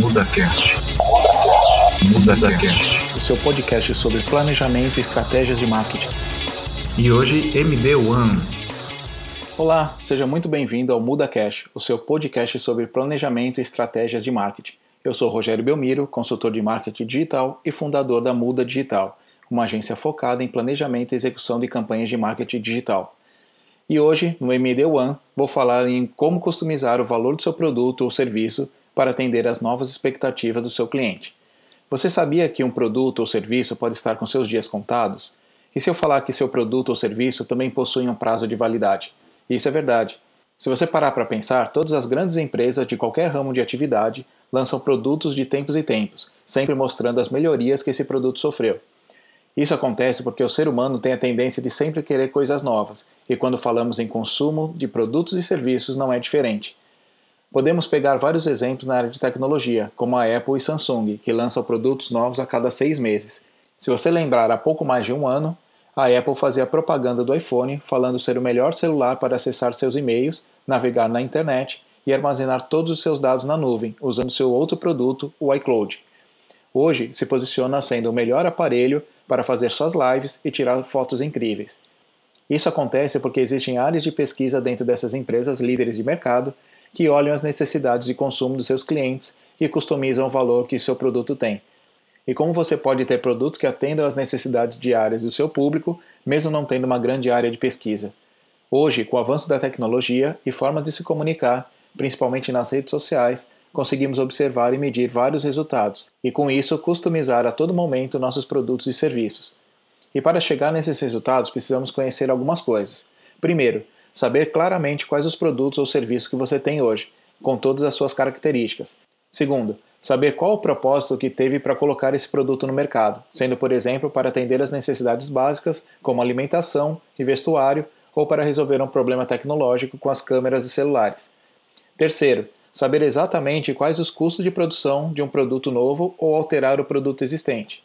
MudaCast. MudaCast. O seu podcast sobre planejamento e estratégias de marketing. E hoje MD One. Olá, seja muito bem-vindo ao MudaCast, o seu podcast sobre planejamento e estratégias de marketing. Eu sou Rogério Belmiro, consultor de marketing digital e fundador da Muda Digital, uma agência focada em planejamento e execução de campanhas de marketing digital. E hoje, no MD One, vou falar em como customizar o valor do seu produto ou serviço para atender às novas expectativas do seu cliente. Você sabia que um produto ou serviço pode estar com seus dias contados? E se eu falar que seu produto ou serviço também possui um prazo de validade? Isso é verdade. Se você parar para pensar, todas as grandes empresas de qualquer ramo de atividade lançam produtos de tempos e tempos, sempre mostrando as melhorias que esse produto sofreu. Isso acontece porque o ser humano tem a tendência de sempre querer coisas novas, e quando falamos em consumo de produtos e serviços não é diferente. Podemos pegar vários exemplos na área de tecnologia, como a Apple e Samsung, que lançam produtos novos a cada seis meses. Se você lembrar, há pouco mais de um ano, a Apple fazia propaganda do iPhone, falando ser o melhor celular para acessar seus e-mails, navegar na internet e armazenar todos os seus dados na nuvem, usando seu outro produto, o iCloud. Hoje se posiciona sendo o melhor aparelho para fazer suas lives e tirar fotos incríveis. Isso acontece porque existem áreas de pesquisa dentro dessas empresas líderes de mercado que olham as necessidades de consumo dos seus clientes e customizam o valor que seu produto tem. E como você pode ter produtos que atendam às necessidades diárias do seu público, mesmo não tendo uma grande área de pesquisa? Hoje, com o avanço da tecnologia e formas de se comunicar, principalmente nas redes sociais, conseguimos observar e medir vários resultados, e com isso customizar a todo momento nossos produtos e serviços. E para chegar nesses resultados, precisamos conhecer algumas coisas. Primeiro, saber claramente quais os produtos ou serviços que você tem hoje, com todas as suas características. Segundo, saber qual o propósito que teve para colocar esse produto no mercado, sendo, por exemplo, para atender as necessidades básicas, como alimentação e vestuário, ou para resolver um problema tecnológico com as câmeras de celulares. Terceiro, saber exatamente quais os custos de produção de um produto novo ou alterar o produto existente.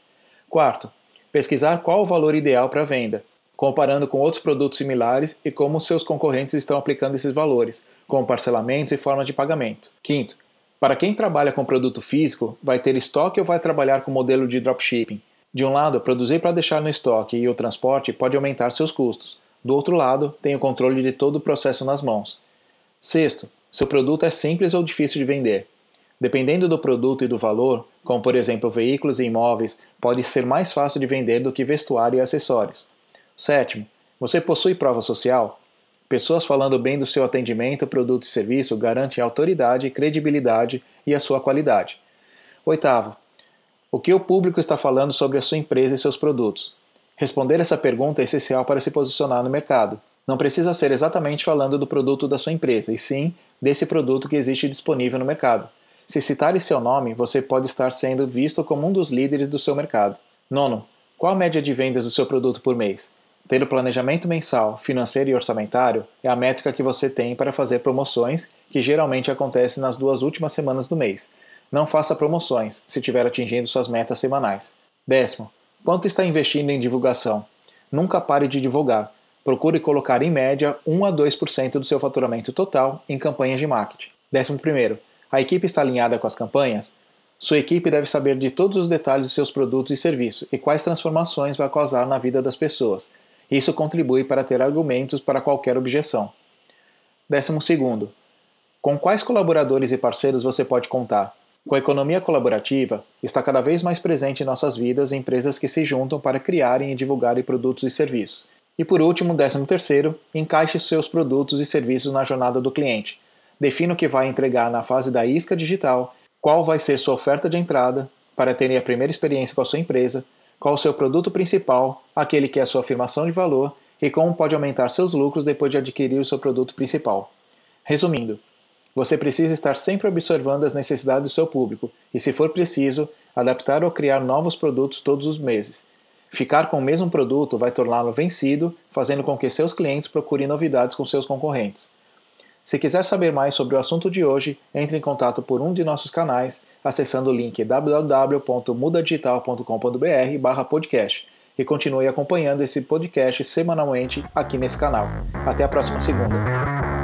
Quarto, pesquisar qual o valor ideal para a venda, comparando com outros produtos similares e como seus concorrentes estão aplicando esses valores, como parcelamentos e formas de pagamento. Quinto, para quem trabalha com produto físico, vai ter estoque ou vai trabalhar com modelo de dropshipping? De um lado, produzir para deixar no estoque e o transporte pode aumentar seus custos. Do outro lado, tem o controle de todo o processo nas mãos. Sexto, seu produto é simples ou difícil de vender. Dependendo do produto e do valor, como por exemplo veículos e imóveis, pode ser mais fácil de vender do que vestuário e acessórios. Sétimo, você possui prova social? Pessoas falando bem do seu atendimento, produto e serviço garantem autoridade, credibilidade e a sua qualidade. Oitavo, o que o público está falando sobre a sua empresa e seus produtos? Responder essa pergunta é essencial para se posicionar no mercado. Não precisa ser exatamente falando do produto da sua empresa, e sim desse produto que existe disponível no mercado. Se citar seu nome, você pode estar sendo visto como um dos líderes do seu mercado. Nono, qual a média de vendas do seu produto por mês? Ter o planejamento mensal, financeiro e orçamentário é a métrica que você tem para fazer promoções, que geralmente acontecem nas duas últimas semanas do mês. Não faça promoções se estiver atingindo suas metas semanais. Décimo, quanto está investindo em divulgação? Nunca pare de divulgar. Procure colocar em média 1 a 2% do seu faturamento total em campanhas de marketing. 11. A equipe está alinhada com as campanhas? Sua equipe deve saber de todos os detalhes de seus produtos e serviços e quais transformações vai causar na vida das pessoas. Isso contribui para ter argumentos para qualquer objeção. 12. Com quais colaboradores e parceiros você pode contar? Com a economia colaborativa, está cada vez mais presente em nossas vidas empresas que se juntam para criarem e divulgarem produtos e serviços. E por último, décimo terceiro, encaixe seus produtos e serviços na jornada do cliente. Defina o que vai entregar na fase da isca digital, qual vai ser sua oferta de entrada para terem a primeira experiência com a sua empresa, qual o seu produto principal, aquele que é sua afirmação de valor e como pode aumentar seus lucros depois de adquirir o seu produto principal. Resumindo, você precisa estar sempre observando as necessidades do seu público e, se for preciso, adaptar ou criar novos produtos todos os meses. Ficar com o mesmo produto vai torná-lo vencido, fazendo com que seus clientes procurem novidades com seus concorrentes. Se quiser saber mais sobre o assunto de hoje, entre em contato por um de nossos canais acessando o link www.mudadigital.com.br/podcast e continue acompanhando esse podcast semanalmente aqui nesse canal. Até a próxima segunda.